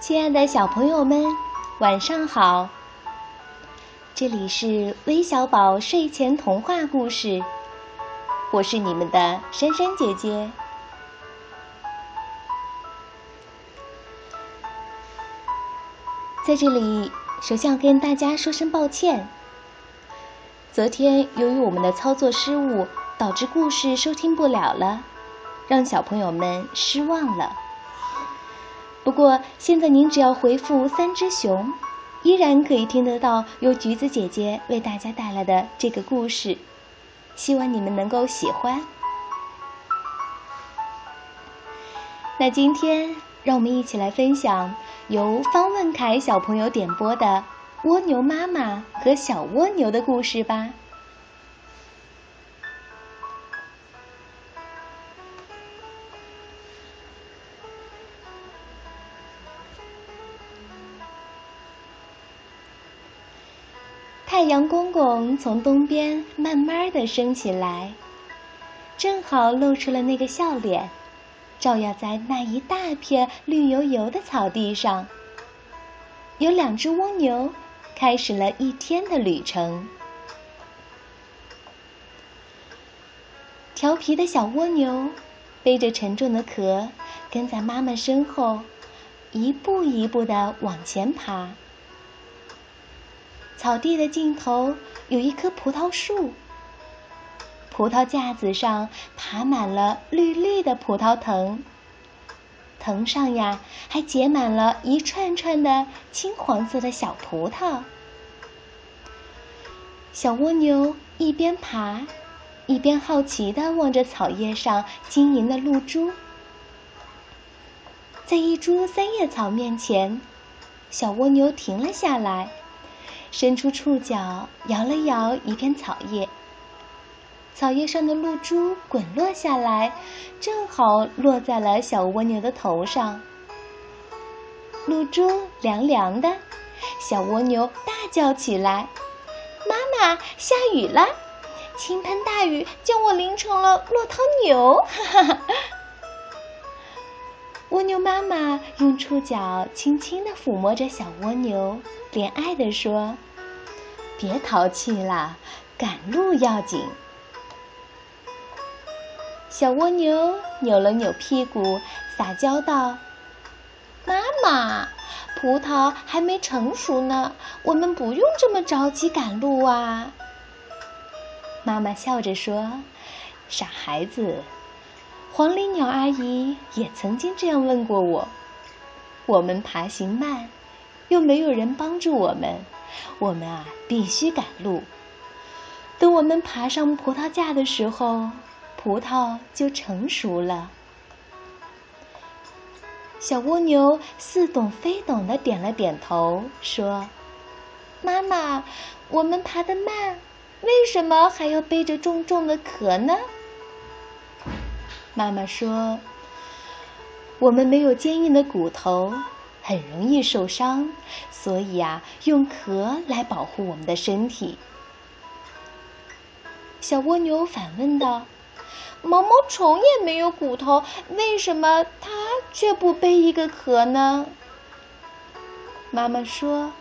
亲爱的小朋友们，晚上好！这里是微小宝睡前童话故事，我是你们的珊珊姐姐。在这里，首先要跟大家说声抱歉。昨天由于我们的操作失误，导致故事收听不了了，让小朋友们失望了。不过现在您只要回复“三只熊”，依然可以听得到由橘子姐姐为大家带来的这个故事。希望你们能够喜欢。那今天让我们一起来分享由方问凯小朋友点播的。蜗牛妈妈和小蜗牛的故事吧。太阳公公从东边慢慢的升起来，正好露出了那个笑脸，照耀在那一大片绿油油的草地上。有两只蜗牛。开始了一天的旅程。调皮的小蜗牛背着沉重的壳，跟在妈妈身后，一步一步的往前爬。草地的尽头有一棵葡萄树，葡萄架子上爬满了绿绿的葡萄藤，藤上呀还结满了一串串的金黄色的小葡萄。小蜗牛一边爬，一边好奇地望着草叶上晶莹的露珠。在一株三叶草面前，小蜗牛停了下来，伸出触角摇了摇一片草叶。草叶上的露珠滚落下来，正好落在了小蜗牛的头上。露珠凉凉的，小蜗牛大叫起来。妈妈下雨了，倾盆大雨将我淋成了落汤牛。哈哈！蜗牛妈妈用触角轻轻地抚摸着小蜗牛，怜爱地说：“别淘气了，赶路要紧。”小蜗牛扭了扭屁股，撒娇道：“妈妈。”葡萄还没成熟呢，我们不用这么着急赶路啊。妈妈笑着说：“傻孩子，黄鹂鸟阿姨也曾经这样问过我。我们爬行慢，又没有人帮助我们，我们啊必须赶路。等我们爬上葡萄架的时候，葡萄就成熟了。”小蜗牛似懂非懂的点了点头，说：“妈妈，我们爬得慢，为什么还要背着重重的壳呢？”妈妈说：“我们没有坚硬的骨头，很容易受伤，所以啊，用壳来保护我们的身体。”小蜗牛反问道。毛毛虫也没有骨头，为什么它却不背一个壳呢？妈妈说，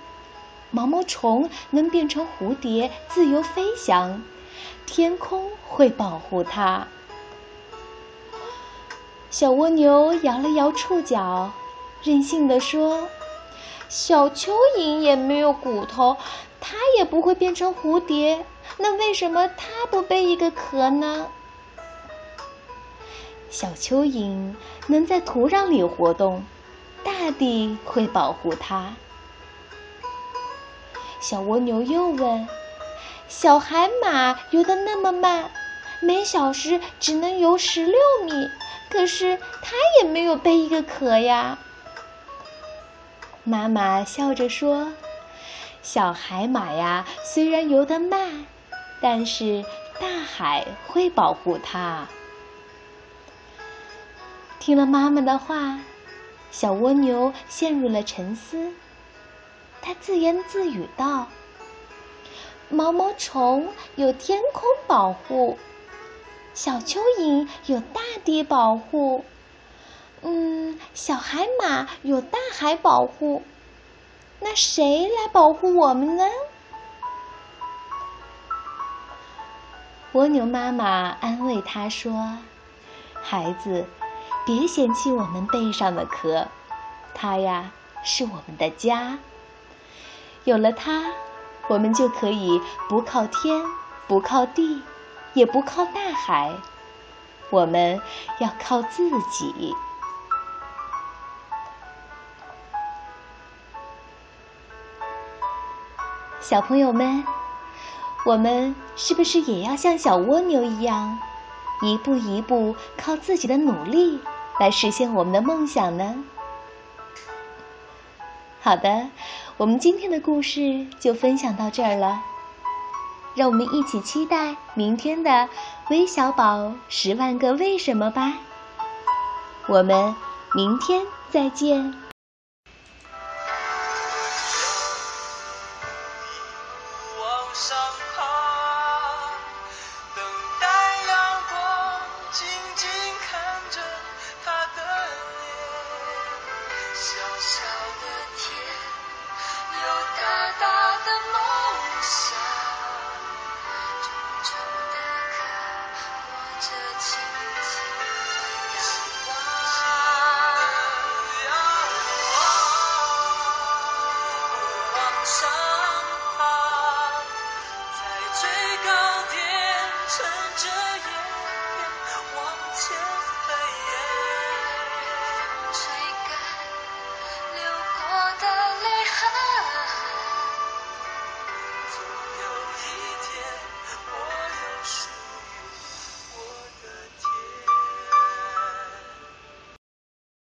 毛毛虫能变成蝴蝶，自由飞翔，天空会保护它。小蜗牛摇了摇触角，任性的说：“小蚯蚓也没有骨头，它也不会变成蝴蝶，那为什么它不背一个壳呢？”小蚯蚓能在土壤里活动，大地会保护它。小蜗牛又问：“小海马游得那么慢，每小时只能游十六米，可是它也没有背一个壳呀。”妈妈笑着说：“小海马呀，虽然游得慢，但是大海会保护它。”听了妈妈的话，小蜗牛陷入了沉思。它自言自语道：“毛毛虫有天空保护，小蚯蚓有大地保护，嗯，小海马有大海保护，那谁来保护我们呢？蜗牛妈妈安慰它说：“孩子，别嫌弃我们背上的壳，它呀是我们的家。有了它，我们就可以不靠天，不靠地，也不靠大海，我们要靠自己。”小朋友们，我们是不是也要像小蜗牛一样，一步一步靠自己的努力来实现我们的梦想呢？好的，我们今天的故事就分享到这儿了，让我们一起期待明天的《微小宝十万个为什么》吧。我们明天再见。上爬等待阳光，静静看着他的脸，小小的天有大大的梦想，重重的壳裹着轻轻的。我。